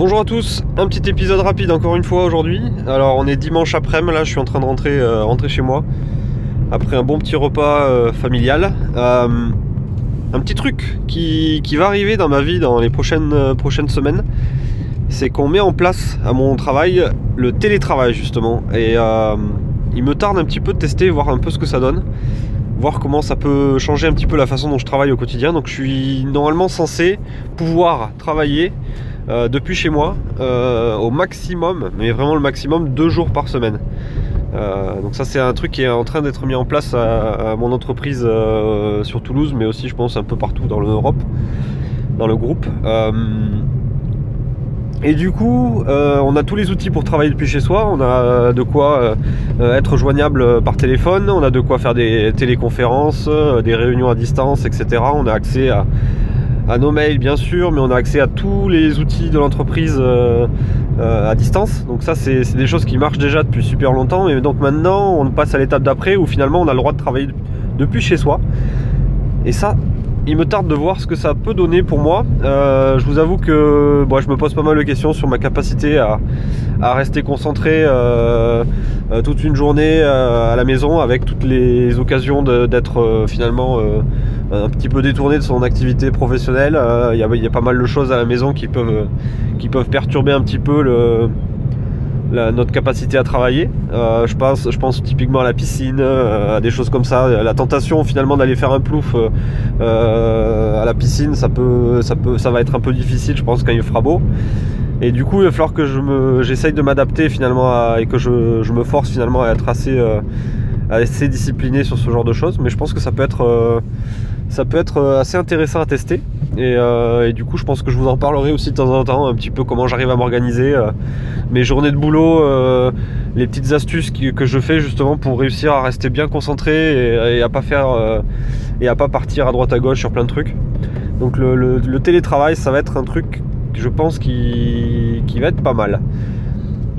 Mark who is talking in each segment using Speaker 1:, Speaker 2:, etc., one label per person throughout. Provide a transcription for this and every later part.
Speaker 1: Bonjour à tous, un petit épisode rapide encore une fois aujourd'hui. Alors on est dimanche après-midi, là je suis en train de rentrer, euh, chez moi après un bon petit repas euh, familial. Euh, un petit truc qui, va arriver dans ma vie dans les prochaines, semaines, c'est qu'on met en place à mon travail le télétravail justement. Et il me tarde un petit peu de tester, voir un peu ce que ça donne, voir comment ça peut changer un petit peu la façon dont je travaille au quotidien. Donc je suis normalement censé pouvoir travailler euh, depuis chez moi euh, au maximum, mais vraiment le maximum, deux jours par semaine. Euh, donc ça c'est un truc qui est en train d'être mis en place à, à mon entreprise sur Toulouse, mais aussi je pense un peu partout dans l'Europe, dans le groupe. Et du coup, on a tous les outils pour travailler depuis chez soi. On a de quoi être joignable par téléphone, on a de quoi faire des téléconférences, des réunions à distance, etc. On a accès à, à nos mails bien sûr, mais on a accès à tous les outils de l'entreprise euh, euh, à distance. Donc ça, c'est des choses qui marchent déjà depuis super longtemps. Et donc maintenant, on passe à l'étape d'après où finalement, on a le droit de travailler depuis chez soi. Et ça, il me tarde de voir ce que ça peut donner pour moi. Euh, je vous avoue que bon, je me pose pas mal de questions sur ma capacité à, rester concentré toute une journée à la maison avec toutes les occasions d'être finalement un petit peu détourné de son activité professionnelle. Euh, Il y, a, il y a pas mal de choses à la maison qui peuvent, qui peuvent perturber un petit peu notre capacité à travailler. Euh, je, pense, je pense typiquement à la piscine, euh, à des choses comme ça. La tentation finalement d'aller faire un plouf euh, euh, à la piscine, ça, peut, ça, peut, ça va être un peu difficile, je pense, quand il fera beau. Et du coup, il va falloir que je j'essaye de m'adapter finalement et que je, me force finalement à être assez, euh, assez discipliné sur ce genre de choses. Mais je pense que ça peut être, euh, ça peut être euh, assez intéressant à tester. Et, euh, et du coup, je pense que je vous en parlerai aussi de temps en temps, un petit peu comment j'arrive à m'organiser, mes journées de boulot, les petites astuces que je fais justement pour réussir à rester bien concentré et, à pas faire et à pas partir à droite à gauche sur plein de trucs. Donc le télétravail, ça va être un truc, je pense, qui, qui va être pas mal.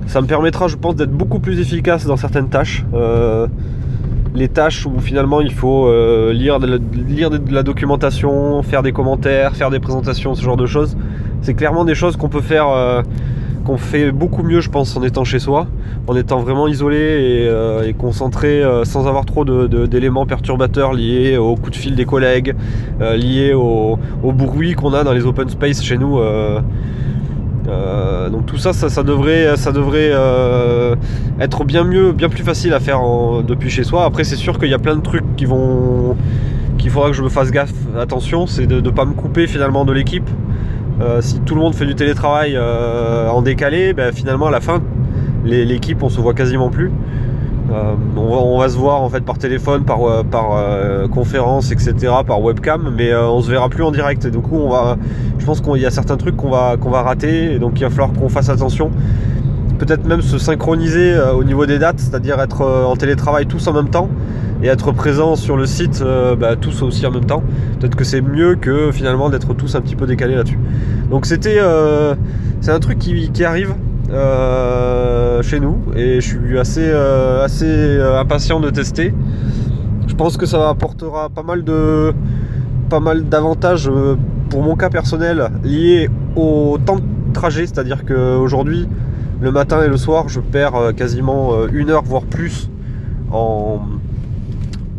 Speaker 1: Ça me permettra, je pense, d'être beaucoup plus efficace dans certaines tâches. Les tâches où finalement il faut euh, lire, de la, documentation, faire des commentaires, faire des présentations, ce genre de choses. C'est clairement des choses qu'on peut faire, euh, qu'on fait beaucoup mieux, je pense, en étant chez soi, en étant vraiment isolé et, euh, concentré sans avoir trop d'éléments perturbateurs liés au coup de fil des collègues, liés au, au bruit qu'on a dans les open space chez nous. Euh, donc tout ça, ça, devrait, euh, être bien mieux, bien plus facile à faire depuis chez soi. Après, c'est sûr qu'il y a plein de trucs qui vont, qu'il faudra que je me fasse gaffe, attention, c'est de ne pas me couper finalement de l'équipe. Euh, si tout le monde fait du télétravail en décalé, ben, finalement à la fin, l'équipe on se voit quasiment plus. Euh, on, va, se voir en fait par téléphone, par, euh, euh, conférence, etc., par webcam, mais euh, on se verra plus en direct. Du coup, on va, je pense qu'il y a certains trucs qu'on va, qu'on va rater, et donc il va falloir qu'on fasse attention. Peut-être même se synchroniser au niveau des dates, c'est-à-dire être en télétravail tous en même temps et être présent sur le site bah, tous aussi en même temps. Peut-être que c'est mieux que finalement d'être tous un petit peu décalés là-dessus. Donc c'était, c'est un truc qui arrive euh, chez nous et je suis assez, euh, assez euh, impatient de tester. Je pense que ça apportera pas mal de, pas mal d'avantages pour mon cas personnel liés au temps de trajet, c'est-à-dire qu'aujourd'hui, le matin et le soir, je perds quasiment une heure voire plus en,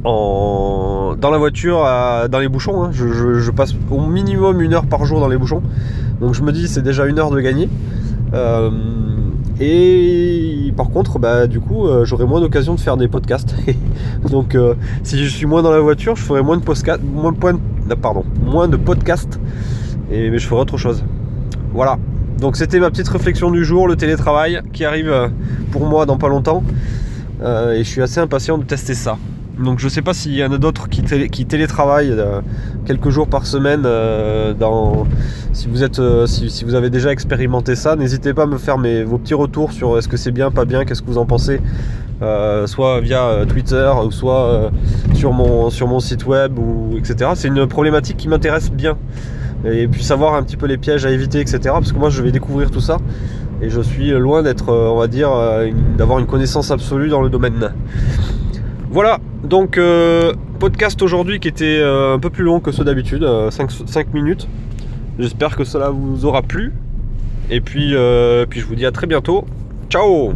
Speaker 1: en, dans la voiture, à- dans les bouchons. hein. Je- je passe au minimum une heure par jour dans les bouchons. Donc je me dis c'est déjà une heure de gagner. Euh, et par contre, bah, du coup, euh, j'aurai moins d'occasion de faire des podcasts. Donc euh, si je suis moins dans la voiture, je ferai moins de podcasts, moins, ah, pardon, moins de podcasts. Et mais je ferai autre chose. Voilà. Donc c'était ma petite réflexion du jour, le télétravail qui arrive pour moi dans pas longtemps. Et je suis assez impatient de tester ça. Donc je sais pas s'il y en a d'autres qui, télé- qui télétravaillent euh, quelques jours par semaine. euh, si, vous êtes, euh, si, vous avez déjà expérimenté ça, n'hésitez pas à me faire vos petits retours sur est-ce que c'est bien, pas bien, qu'est-ce que vous en pensez. soit via Twitter ou soit sur, mon, sur mon site web ou etc. C'est une problématique qui m'intéresse bien. Et puis savoir un petit peu les pièges à éviter, etc. Parce que moi je vais découvrir tout ça et je suis loin d'être, on va dire, d'avoir une connaissance absolue dans le domaine. Voilà, donc euh, podcast aujourd'hui qui était euh, un peu plus long que ceux d'habitude, 5, minutes. J'espère que cela vous aura plu. Et puis, puis je vous dis à très bientôt. Ciao